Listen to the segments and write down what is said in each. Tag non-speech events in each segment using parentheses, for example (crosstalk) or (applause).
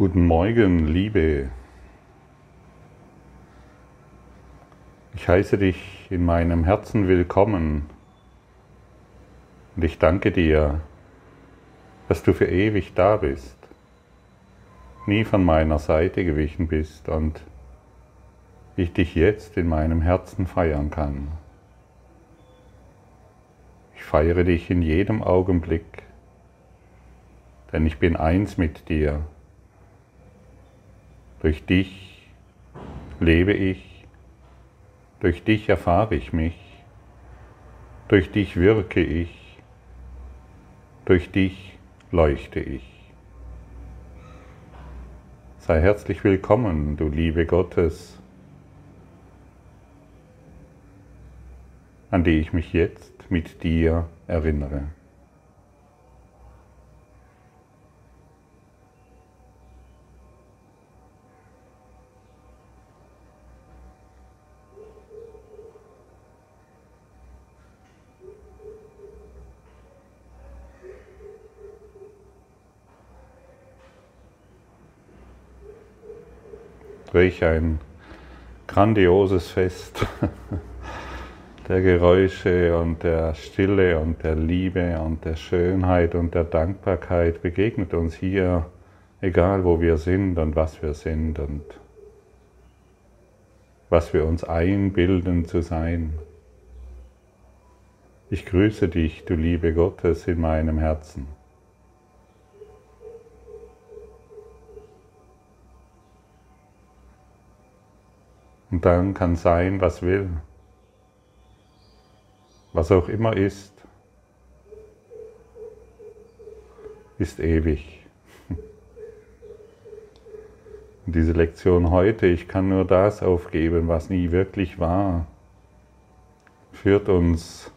Guten Morgen, Liebe. Ich heiße dich in meinem Herzen willkommen und ich danke dir, dass du für ewig da bist, nie von meiner Seite gewichen bist und ich dich jetzt in meinem Herzen feiern kann. Ich feiere dich in jedem Augenblick, denn ich bin eins mit dir. Durch dich lebe ich, durch dich erfahre ich mich, durch dich wirke ich, durch dich leuchte ich. Sei herzlich willkommen, du Liebe Gottes, an die ich mich jetzt mit dir erinnere. Welch ein grandioses Fest (laughs) der Geräusche und der Stille und der Liebe und der Schönheit und der Dankbarkeit begegnet uns hier, egal wo wir sind und was wir sind und was wir uns einbilden zu sein. Ich grüße dich, du Liebe Gottes, in meinem Herzen. Und dann kann sein, was will. Was auch immer ist, ist ewig. Und diese Lektion heute, ich kann nur das aufgeben, was nie wirklich war, führt uns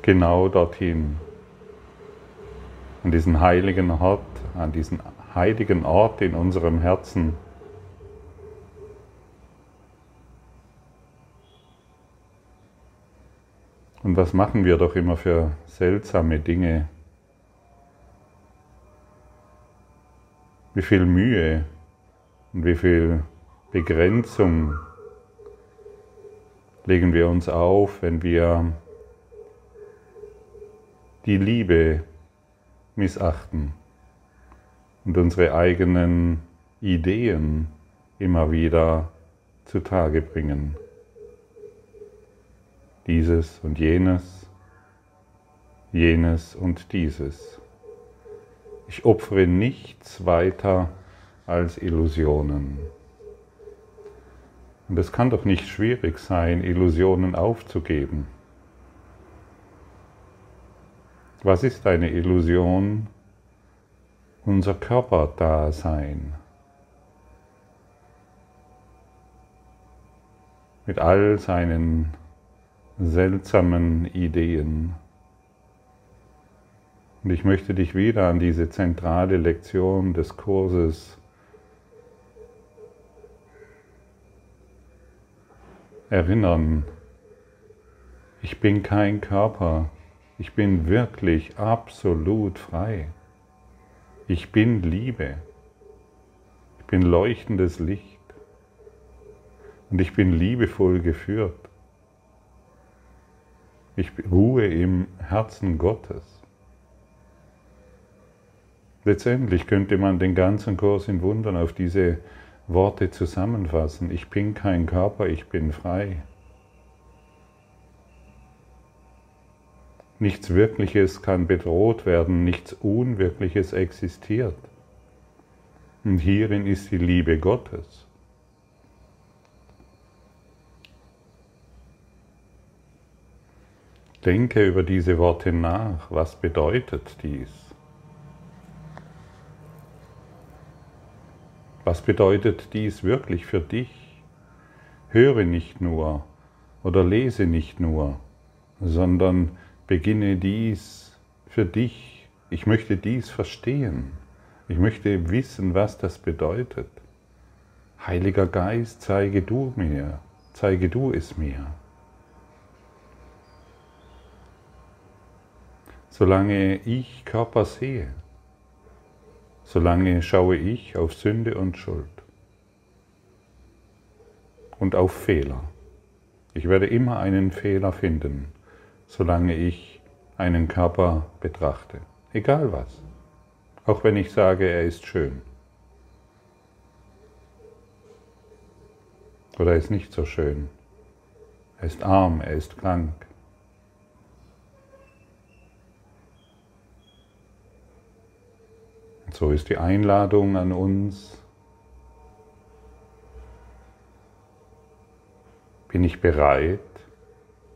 genau dorthin, an diesen heiligen Ort, an diesen heiligen Ort in unserem Herzen, Und was machen wir doch immer für seltsame Dinge? Wie viel Mühe und wie viel Begrenzung legen wir uns auf, wenn wir die Liebe missachten und unsere eigenen Ideen immer wieder zutage bringen dieses und jenes, jenes und dieses. Ich opfere nichts weiter als Illusionen. Und es kann doch nicht schwierig sein, Illusionen aufzugeben. Was ist eine Illusion? Unser Körperdasein. Mit all seinen seltsamen Ideen. Und ich möchte dich wieder an diese zentrale Lektion des Kurses erinnern. Ich bin kein Körper, ich bin wirklich absolut frei. Ich bin Liebe, ich bin leuchtendes Licht und ich bin liebevoll geführt. Ich ruhe im Herzen Gottes. Letztendlich könnte man den ganzen Kurs in Wundern auf diese Worte zusammenfassen. Ich bin kein Körper, ich bin frei. Nichts Wirkliches kann bedroht werden, nichts Unwirkliches existiert. Und hierin ist die Liebe Gottes. Denke über diese Worte nach. Was bedeutet dies? Was bedeutet dies wirklich für dich? Höre nicht nur oder lese nicht nur, sondern beginne dies für dich. Ich möchte dies verstehen. Ich möchte wissen, was das bedeutet. Heiliger Geist, zeige du mir, zeige du es mir. Solange ich Körper sehe, solange schaue ich auf Sünde und Schuld und auf Fehler. Ich werde immer einen Fehler finden, solange ich einen Körper betrachte, egal was. Auch wenn ich sage, er ist schön. Oder er ist nicht so schön. Er ist arm, er ist krank. Und so ist die Einladung an uns, bin ich bereit,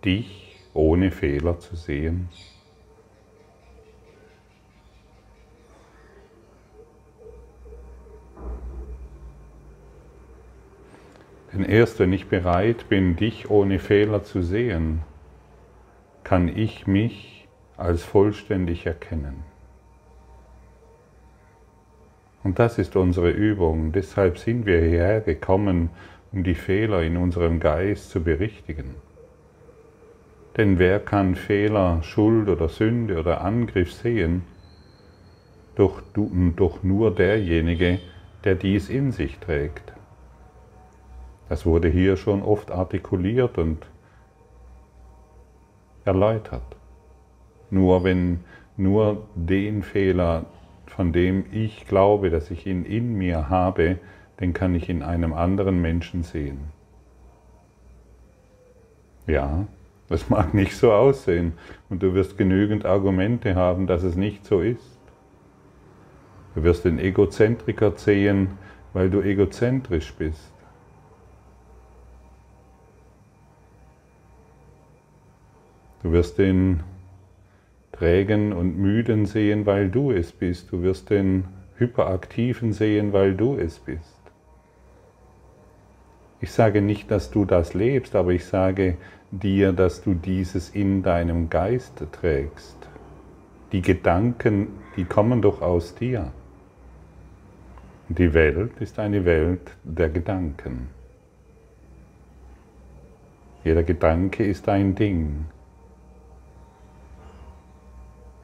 dich ohne Fehler zu sehen? Denn erst wenn ich bereit bin, dich ohne Fehler zu sehen, kann ich mich als vollständig erkennen. Und das ist unsere Übung. Deshalb sind wir hierher gekommen, um die Fehler in unserem Geist zu berichtigen. Denn wer kann Fehler, Schuld oder Sünde oder Angriff sehen? Doch, doch nur derjenige, der dies in sich trägt. Das wurde hier schon oft artikuliert und erläutert. Nur wenn nur den Fehler, von dem ich glaube, dass ich ihn in mir habe, den kann ich in einem anderen Menschen sehen. Ja, das (laughs) mag nicht so aussehen und du wirst genügend Argumente haben, dass es nicht so ist. Du wirst den Egozentriker sehen, weil du egozentrisch bist. Du wirst den Trägen und Müden sehen, weil du es bist. Du wirst den Hyperaktiven sehen, weil du es bist. Ich sage nicht, dass du das lebst, aber ich sage dir, dass du dieses in deinem Geist trägst. Die Gedanken, die kommen doch aus dir. Die Welt ist eine Welt der Gedanken. Jeder Gedanke ist ein Ding.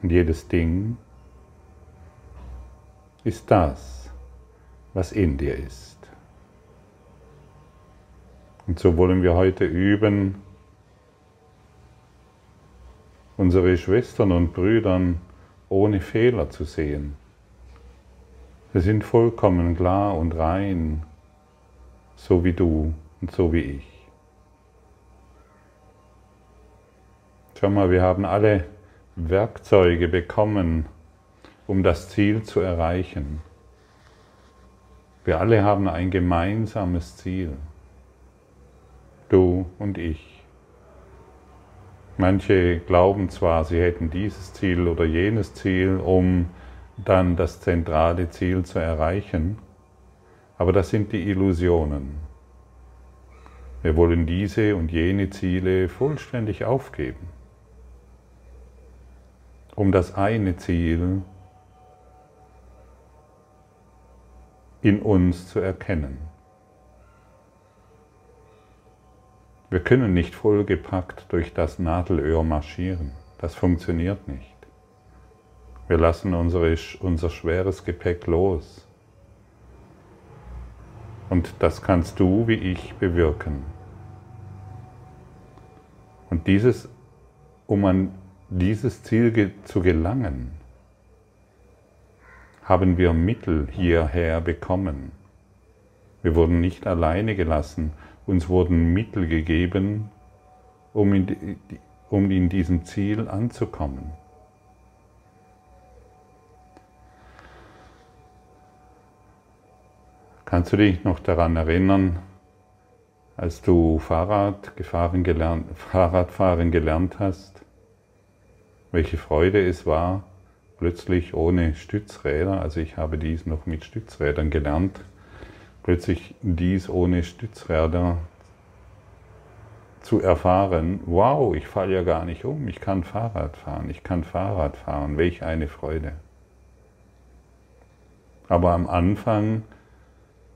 Und jedes Ding ist das, was in dir ist. Und so wollen wir heute üben, unsere Schwestern und Brüdern ohne Fehler zu sehen. Sie sind vollkommen klar und rein, so wie du und so wie ich. Schau mal, wir haben alle Werkzeuge bekommen, um das Ziel zu erreichen. Wir alle haben ein gemeinsames Ziel du und ich. Manche glauben zwar, sie hätten dieses Ziel oder jenes Ziel, um dann das zentrale Ziel zu erreichen, aber das sind die Illusionen. Wir wollen diese und jene Ziele vollständig aufgeben, um das eine Ziel in uns zu erkennen. Wir können nicht vollgepackt durch das Nadelöhr marschieren. Das funktioniert nicht. Wir lassen unsere, unser schweres Gepäck los. Und das kannst du wie ich bewirken. Und dieses, um an dieses Ziel zu gelangen, haben wir Mittel hierher bekommen. Wir wurden nicht alleine gelassen, uns wurden Mittel gegeben, um in, um in diesem Ziel anzukommen. Kannst du dich noch daran erinnern, als du Fahrrad gefahren gelernt, (laughs) Fahrradfahren gelernt hast, welche Freude es war, plötzlich ohne Stützräder, also ich habe dies noch mit Stützrädern gelernt, plötzlich dies ohne Stützräder zu erfahren, wow, ich falle ja gar nicht um, ich kann Fahrrad fahren, ich kann Fahrrad fahren, welch eine Freude. Aber am Anfang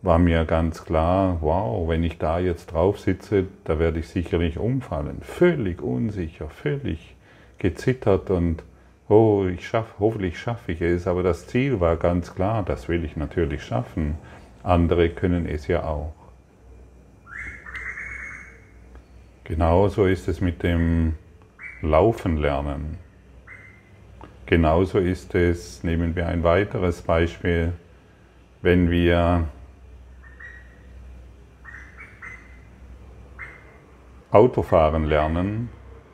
war mir ganz klar, wow, wenn ich da jetzt drauf sitze, da werde ich sicherlich umfallen. Völlig unsicher, völlig gezittert und oh, ich schaff, hoffentlich schaffe ich es, aber das Ziel war ganz klar, das will ich natürlich schaffen. Andere können es ja auch. Genauso ist es mit dem Laufen lernen. Genauso ist es, nehmen wir ein weiteres Beispiel, wenn wir Autofahren lernen.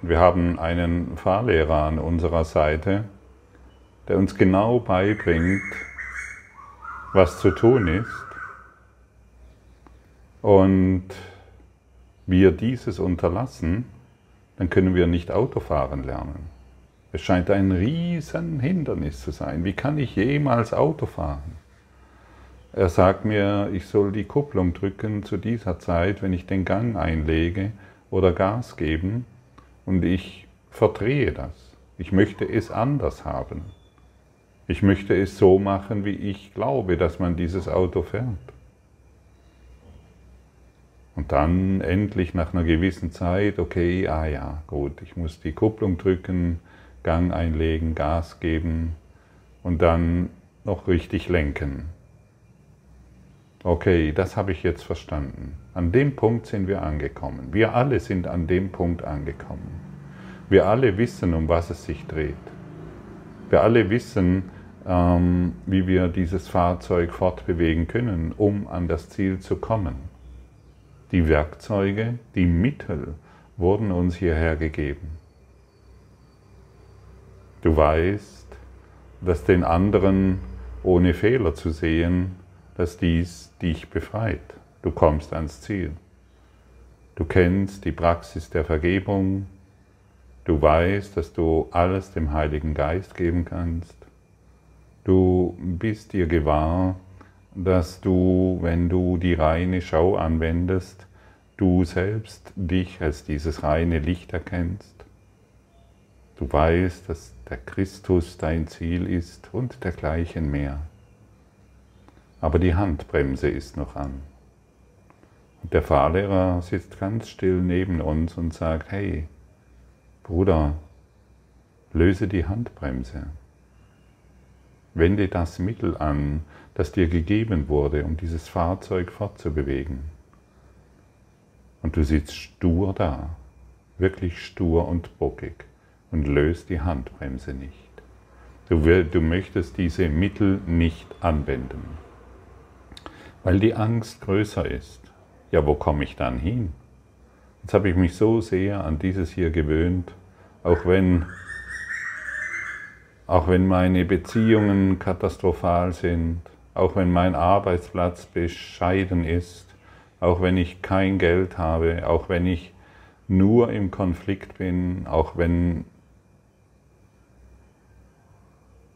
Wir haben einen Fahrlehrer an unserer Seite, der uns genau beibringt, was zu tun ist. Und wir dieses unterlassen, dann können wir nicht Autofahren lernen. Es scheint ein Riesenhindernis zu sein. Wie kann ich jemals Auto fahren? Er sagt mir, ich soll die Kupplung drücken zu dieser Zeit, wenn ich den Gang einlege oder Gas geben und ich verdrehe das. Ich möchte es anders haben. Ich möchte es so machen, wie ich glaube, dass man dieses Auto fährt. Und dann endlich nach einer gewissen Zeit, okay, ah ja, gut, ich muss die Kupplung drücken, Gang einlegen, Gas geben und dann noch richtig lenken. Okay, das habe ich jetzt verstanden. An dem Punkt sind wir angekommen. Wir alle sind an dem Punkt angekommen. Wir alle wissen, um was es sich dreht. Wir alle wissen, ähm, wie wir dieses Fahrzeug fortbewegen können, um an das Ziel zu kommen. Die Werkzeuge, die Mittel wurden uns hierher gegeben. Du weißt, dass den anderen ohne Fehler zu sehen, dass dies dich befreit. Du kommst ans Ziel. Du kennst die Praxis der Vergebung. Du weißt, dass du alles dem Heiligen Geist geben kannst. Du bist dir gewahr, dass du, wenn du die reine Schau anwendest, du selbst dich als dieses reine Licht erkennst. Du weißt, dass der Christus dein Ziel ist und dergleichen mehr. Aber die Handbremse ist noch an. Und der Fahrlehrer sitzt ganz still neben uns und sagt, hey, Bruder, löse die Handbremse. Wende das Mittel an, das dir gegeben wurde, um dieses Fahrzeug fortzubewegen. Und du sitzt stur da, wirklich stur und bockig und löst die Handbremse nicht. Du, du möchtest diese Mittel nicht anwenden, weil die Angst größer ist. Ja, wo komme ich dann hin? Jetzt habe ich mich so sehr an dieses hier gewöhnt, auch wenn auch wenn meine Beziehungen katastrophal sind, auch wenn mein Arbeitsplatz bescheiden ist, auch wenn ich kein Geld habe, auch wenn ich nur im Konflikt bin, auch wenn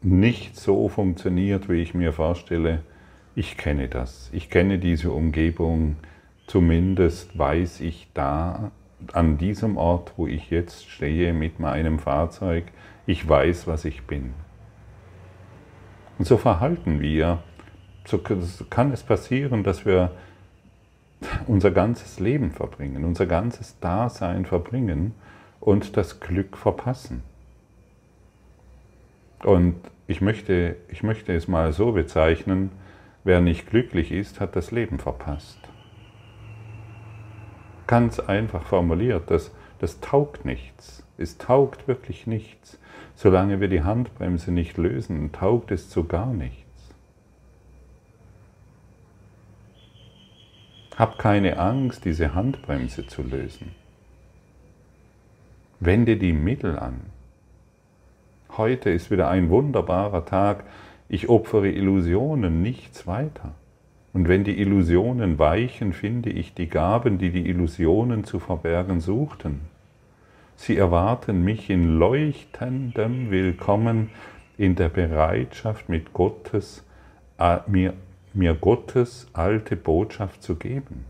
nicht so funktioniert, wie ich mir vorstelle, ich kenne das. Ich kenne diese Umgebung. Zumindest weiß ich da, an diesem Ort, wo ich jetzt stehe mit meinem Fahrzeug, ich weiß, was ich bin. Und so verhalten wir. So kann es passieren, dass wir unser ganzes Leben verbringen, unser ganzes Dasein verbringen und das Glück verpassen. Und ich möchte, ich möchte es mal so bezeichnen, wer nicht glücklich ist, hat das Leben verpasst. Ganz einfach formuliert, das, das taugt nichts. Es taugt wirklich nichts. Solange wir die Handbremse nicht lösen, taugt es zu gar nichts. Hab keine Angst, diese Handbremse zu lösen. Wende die Mittel an. Heute ist wieder ein wunderbarer Tag. Ich opfere Illusionen, nichts weiter. Und wenn die Illusionen weichen, finde ich die Gaben, die die Illusionen zu verbergen suchten. Sie erwarten mich in leuchtendem Willkommen in der Bereitschaft, mit Gottes, äh, mir, mir Gottes alte Botschaft zu geben.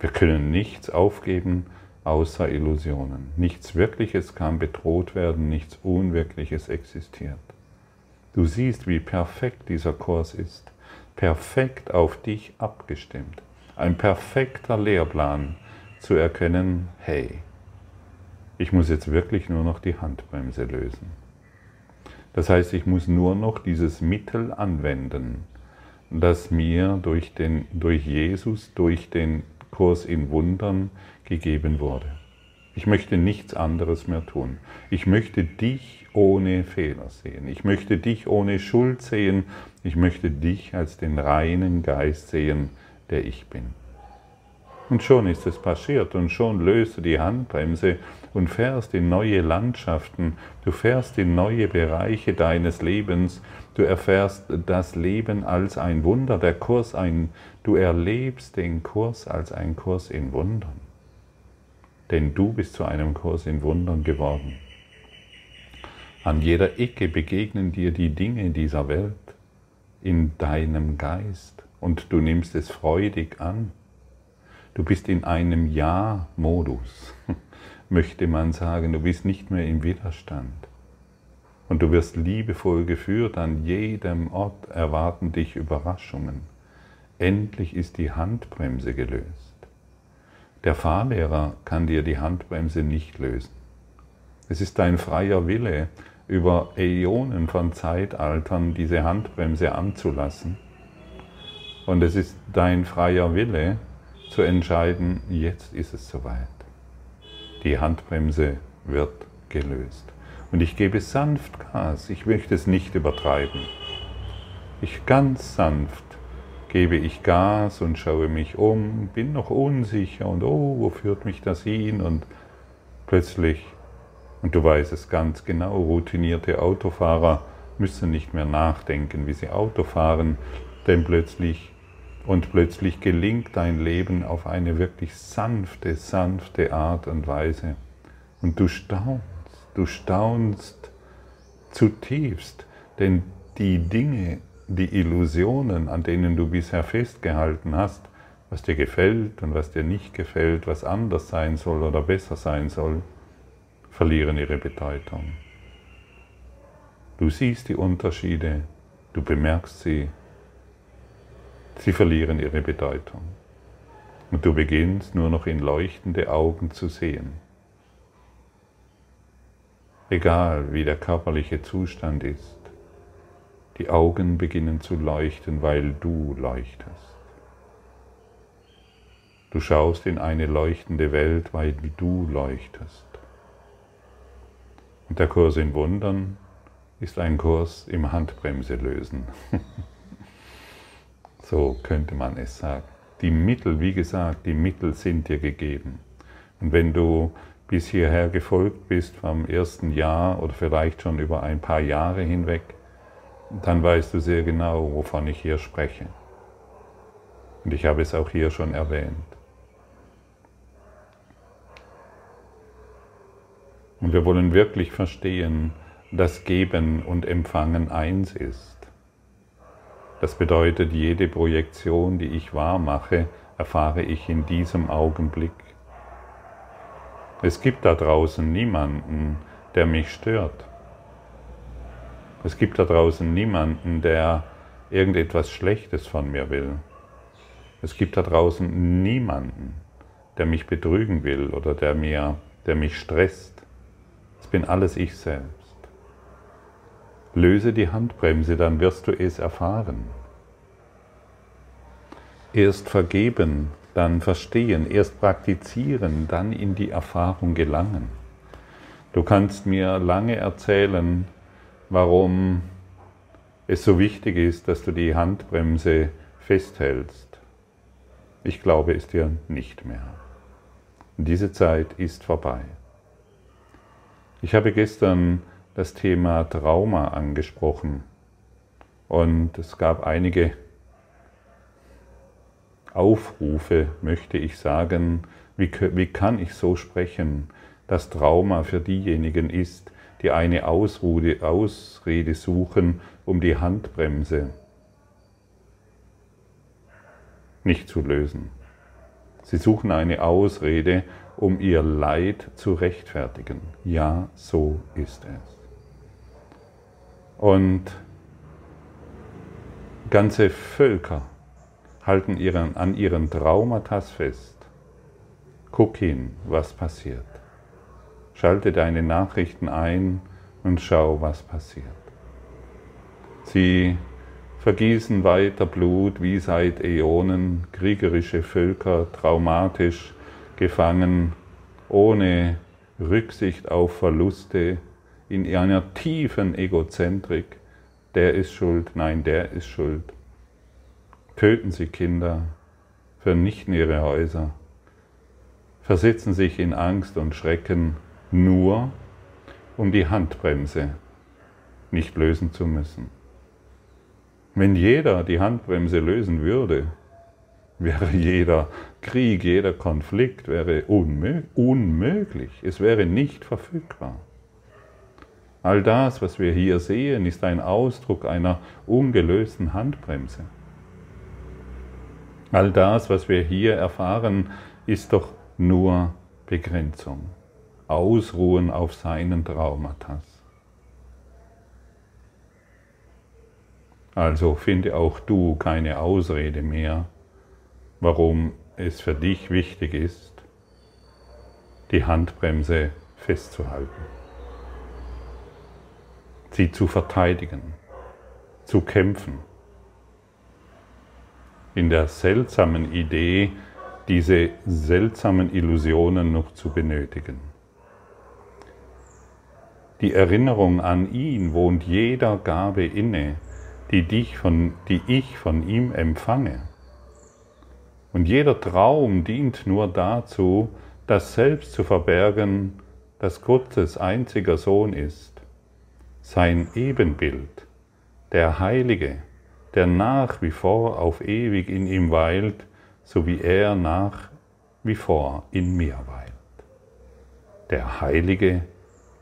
Wir können nichts aufgeben, außer Illusionen. Nichts Wirkliches kann bedroht werden, nichts Unwirkliches existiert. Du siehst, wie perfekt dieser Kurs ist, perfekt auf dich abgestimmt, ein perfekter Lehrplan zu erkennen, hey, ich muss jetzt wirklich nur noch die Handbremse lösen. Das heißt, ich muss nur noch dieses Mittel anwenden, das mir durch, den, durch Jesus, durch den Kurs in Wundern gegeben wurde. Ich möchte nichts anderes mehr tun. Ich möchte dich ohne Fehler sehen. Ich möchte dich ohne Schuld sehen. Ich möchte dich als den reinen Geist sehen, der ich bin. Und schon ist es passiert und schon löst du die Handbremse und fährst in neue Landschaften, du fährst in neue Bereiche deines Lebens, du erfährst das Leben als ein Wunder, der Kurs ein, du erlebst den Kurs als ein Kurs in Wundern denn du bist zu einem Kurs in Wundern geworden. An jeder Ecke begegnen dir die Dinge dieser Welt in deinem Geist und du nimmst es freudig an. Du bist in einem Ja-Modus, (laughs) möchte man sagen. Du bist nicht mehr im Widerstand. Und du wirst liebevoll geführt. An jedem Ort erwarten dich Überraschungen. Endlich ist die Handbremse gelöst. Der Fahrlehrer kann dir die Handbremse nicht lösen. Es ist dein freier Wille, über Äonen von Zeitaltern diese Handbremse anzulassen. Und es ist dein freier Wille zu entscheiden, jetzt ist es soweit. Die Handbremse wird gelöst. Und ich gebe sanft Gas, ich möchte es nicht übertreiben. Ich ganz sanft gebe ich Gas und schaue mich um, bin noch unsicher und oh, wo führt mich das hin? Und plötzlich, und du weißt es ganz genau, routinierte Autofahrer müssen nicht mehr nachdenken, wie sie Auto fahren, denn plötzlich und plötzlich gelingt dein Leben auf eine wirklich sanfte, sanfte Art und Weise. Und du staunst, du staunst zutiefst, denn die Dinge, die Illusionen, an denen du bisher festgehalten hast, was dir gefällt und was dir nicht gefällt, was anders sein soll oder besser sein soll, verlieren ihre Bedeutung. Du siehst die Unterschiede, du bemerkst sie, sie verlieren ihre Bedeutung. Und du beginnst nur noch in leuchtende Augen zu sehen. Egal wie der körperliche Zustand ist, die Augen beginnen zu leuchten, weil du leuchtest. Du schaust in eine leuchtende Welt, weil du leuchtest. Und der Kurs in Wundern ist ein Kurs im Handbremse lösen. (laughs) so könnte man es sagen. Die Mittel, wie gesagt, die Mittel sind dir gegeben. Und wenn du bis hierher gefolgt bist vom ersten Jahr oder vielleicht schon über ein paar Jahre hinweg, dann weißt du sehr genau, wovon ich hier spreche. Und ich habe es auch hier schon erwähnt. Und wir wollen wirklich verstehen, dass Geben und Empfangen eins ist. Das bedeutet, jede Projektion, die ich wahr mache, erfahre ich in diesem Augenblick. Es gibt da draußen niemanden, der mich stört. Es gibt da draußen niemanden, der irgendetwas Schlechtes von mir will. Es gibt da draußen niemanden, der mich betrügen will oder der, mir, der mich stresst. Es bin alles ich selbst. Löse die Handbremse, dann wirst du es erfahren. Erst vergeben, dann verstehen, erst praktizieren, dann in die Erfahrung gelangen. Du kannst mir lange erzählen, warum es so wichtig ist, dass du die Handbremse festhältst. Ich glaube es dir nicht mehr. Diese Zeit ist vorbei. Ich habe gestern das Thema Trauma angesprochen und es gab einige Aufrufe, möchte ich sagen, wie, wie kann ich so sprechen, dass Trauma für diejenigen ist, die eine Ausrede, Ausrede suchen, um die Handbremse nicht zu lösen. Sie suchen eine Ausrede, um ihr Leid zu rechtfertigen. Ja, so ist es. Und ganze Völker halten ihren, an ihren Traumata fest. Guck hin, was passiert. Schalte deine Nachrichten ein und schau, was passiert. Sie vergießen weiter Blut wie seit Äonen, kriegerische Völker traumatisch gefangen, ohne Rücksicht auf Verluste, in einer tiefen Egozentrik. Der ist schuld, nein, der ist schuld. Töten sie Kinder, vernichten ihre Häuser, versetzen sich in Angst und Schrecken nur, um die Handbremse nicht lösen zu müssen. Wenn jeder die Handbremse lösen würde, wäre jeder Krieg, jeder Konflikt wäre unmöglich. Es wäre nicht verfügbar. All das, was wir hier sehen, ist ein Ausdruck einer ungelösten Handbremse. All das, was wir hier erfahren, ist doch nur Begrenzung. Ausruhen auf seinen Traumatas. Also finde auch du keine Ausrede mehr, warum es für dich wichtig ist, die Handbremse festzuhalten, sie zu verteidigen, zu kämpfen. In der seltsamen Idee, diese seltsamen Illusionen noch zu benötigen. Die Erinnerung an ihn wohnt jeder Gabe inne, die, dich von, die ich von ihm empfange. Und jeder Traum dient nur dazu, das Selbst zu verbergen, das Gottes einziger Sohn ist, sein Ebenbild, der Heilige, der nach wie vor auf ewig in ihm weilt, so wie er nach wie vor in mir weilt. Der Heilige,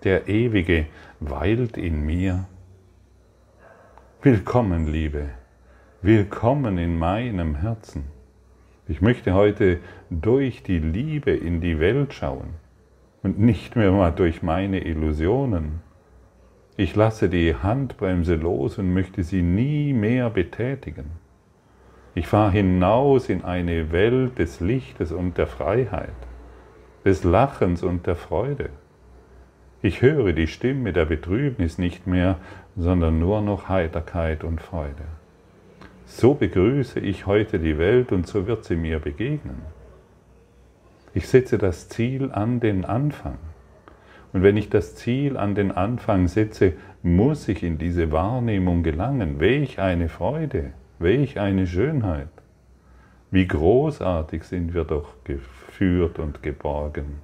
der Ewige weilt in mir Willkommen, Liebe. Willkommen in meinem Herzen. Ich möchte heute durch die Liebe in die Welt schauen und nicht mehr mal durch meine Illusionen. Ich lasse die Handbremse los und möchte sie nie mehr betätigen. Ich fahre hinaus in eine Welt des Lichtes und der Freiheit, des Lachens und der Freude. Ich höre die Stimme der Betrübnis nicht mehr, sondern nur noch Heiterkeit und Freude. So begrüße ich heute die Welt und so wird sie mir begegnen. Ich setze das Ziel an den Anfang. Und wenn ich das Ziel an den Anfang setze, muss ich in diese Wahrnehmung gelangen. Welch eine Freude, welch eine Schönheit. Wie großartig sind wir doch geführt und geborgen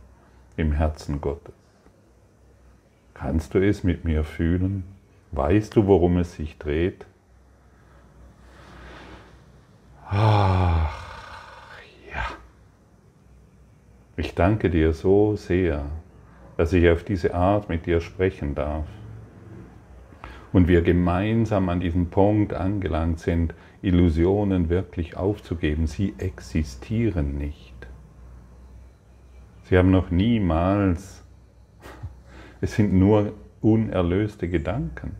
im Herzen Gottes. Kannst du es mit mir fühlen? Weißt du, worum es sich dreht? Ach, ja. Ich danke dir so sehr, dass ich auf diese Art mit dir sprechen darf. Und wir gemeinsam an diesem Punkt angelangt sind, Illusionen wirklich aufzugeben. Sie existieren nicht. Sie haben noch niemals es sind nur unerlöste Gedanken.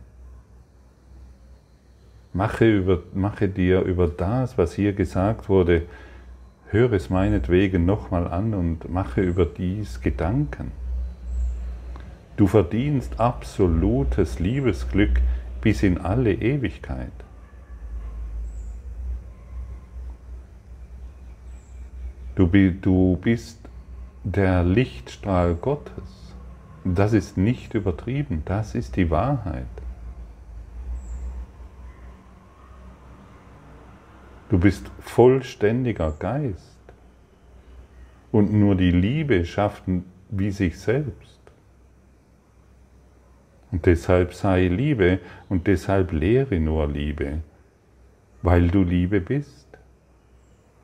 Mache, über, mache dir über das, was hier gesagt wurde, höre es meinetwegen nochmal an und mache über dies Gedanken. Du verdienst absolutes Liebesglück bis in alle Ewigkeit. Du, du bist der Lichtstrahl Gottes. Das ist nicht übertrieben, das ist die Wahrheit. Du bist vollständiger Geist. Und nur die Liebe schafft wie sich selbst. Und deshalb sei Liebe und deshalb lehre nur Liebe, weil du Liebe bist.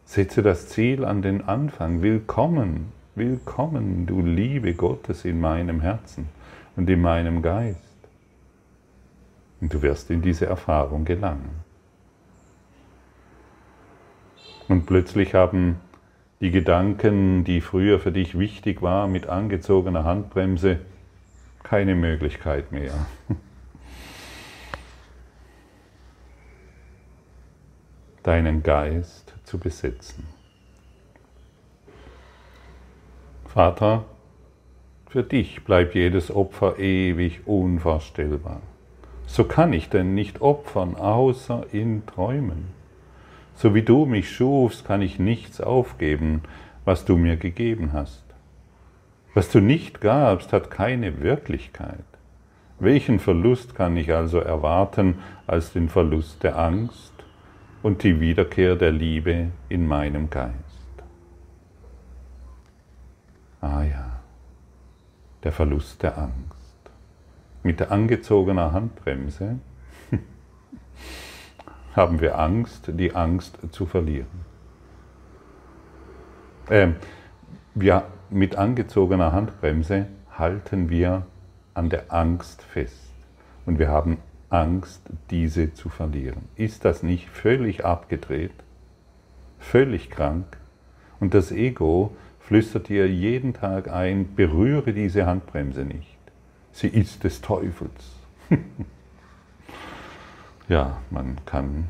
Setze das Ziel an den Anfang. Willkommen Willkommen, du Liebe Gottes in meinem Herzen und in meinem Geist. Und du wirst in diese Erfahrung gelangen. Und plötzlich haben die Gedanken, die früher für dich wichtig waren, mit angezogener Handbremse, keine Möglichkeit mehr. (laughs) Deinen Geist zu besetzen. Vater, Für dich bleibt jedes Opfer ewig unvorstellbar. So kann ich denn nicht opfern, außer in Träumen. So wie du mich schufst, kann ich nichts aufgeben, was du mir gegeben hast. Was du nicht gabst, hat keine Wirklichkeit. Welchen Verlust kann ich also erwarten als den Verlust der Angst und die Wiederkehr der Liebe in meinem Geist? Ah ja, der Verlust der Angst. Mit der angezogenen Handbremse (laughs) haben wir Angst, die Angst zu verlieren. Äh, wir, mit angezogener Handbremse halten wir an der Angst fest. Und wir haben Angst, diese zu verlieren. Ist das nicht völlig abgedreht? Völlig krank? Und das Ego flüstert dir jeden Tag ein, berühre diese Handbremse nicht. Sie ist des Teufels. (laughs) ja, man kann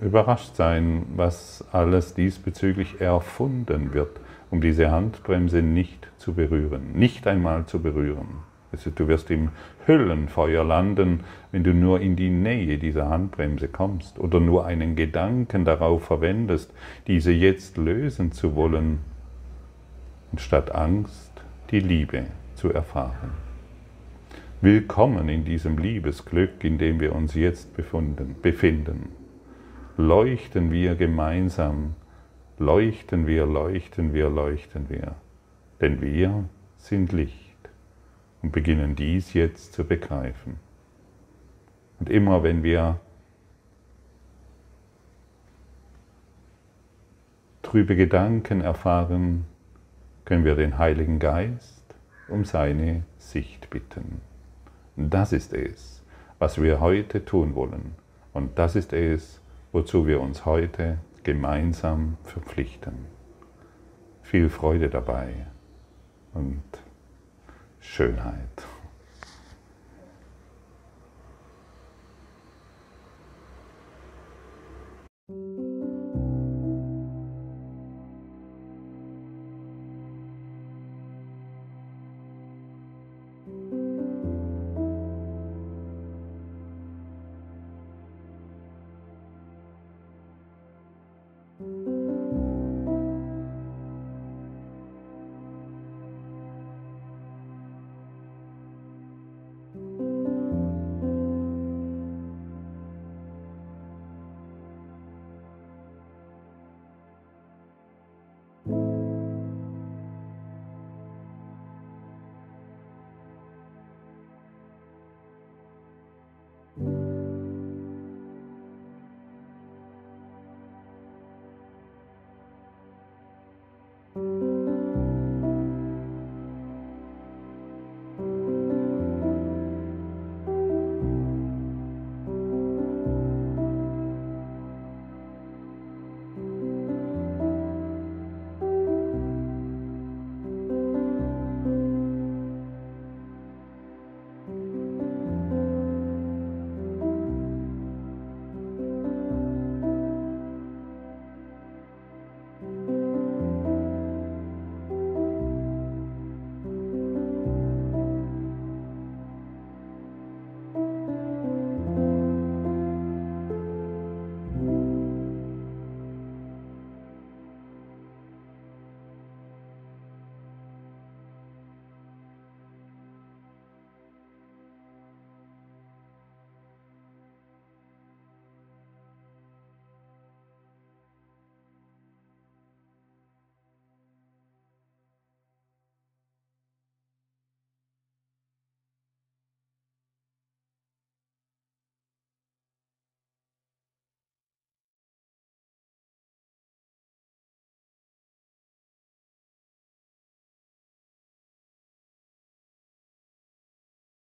überrascht sein, was alles diesbezüglich erfunden wird, um diese Handbremse nicht zu berühren, nicht einmal zu berühren. Also du wirst im Höllenfeuer landen, wenn du nur in die Nähe dieser Handbremse kommst oder nur einen Gedanken darauf verwendest, diese jetzt lösen zu wollen, statt Angst die Liebe zu erfahren. Willkommen in diesem Liebesglück, in dem wir uns jetzt befunden, befinden. Leuchten wir gemeinsam, leuchten wir, leuchten wir, leuchten wir, denn wir sind Licht und beginnen dies jetzt zu begreifen. Und immer wenn wir trübe Gedanken erfahren, können wir den Heiligen Geist um seine Sicht bitten. Das ist es, was wir heute tun wollen. Und das ist es, wozu wir uns heute gemeinsam verpflichten. Viel Freude dabei und Schönheit.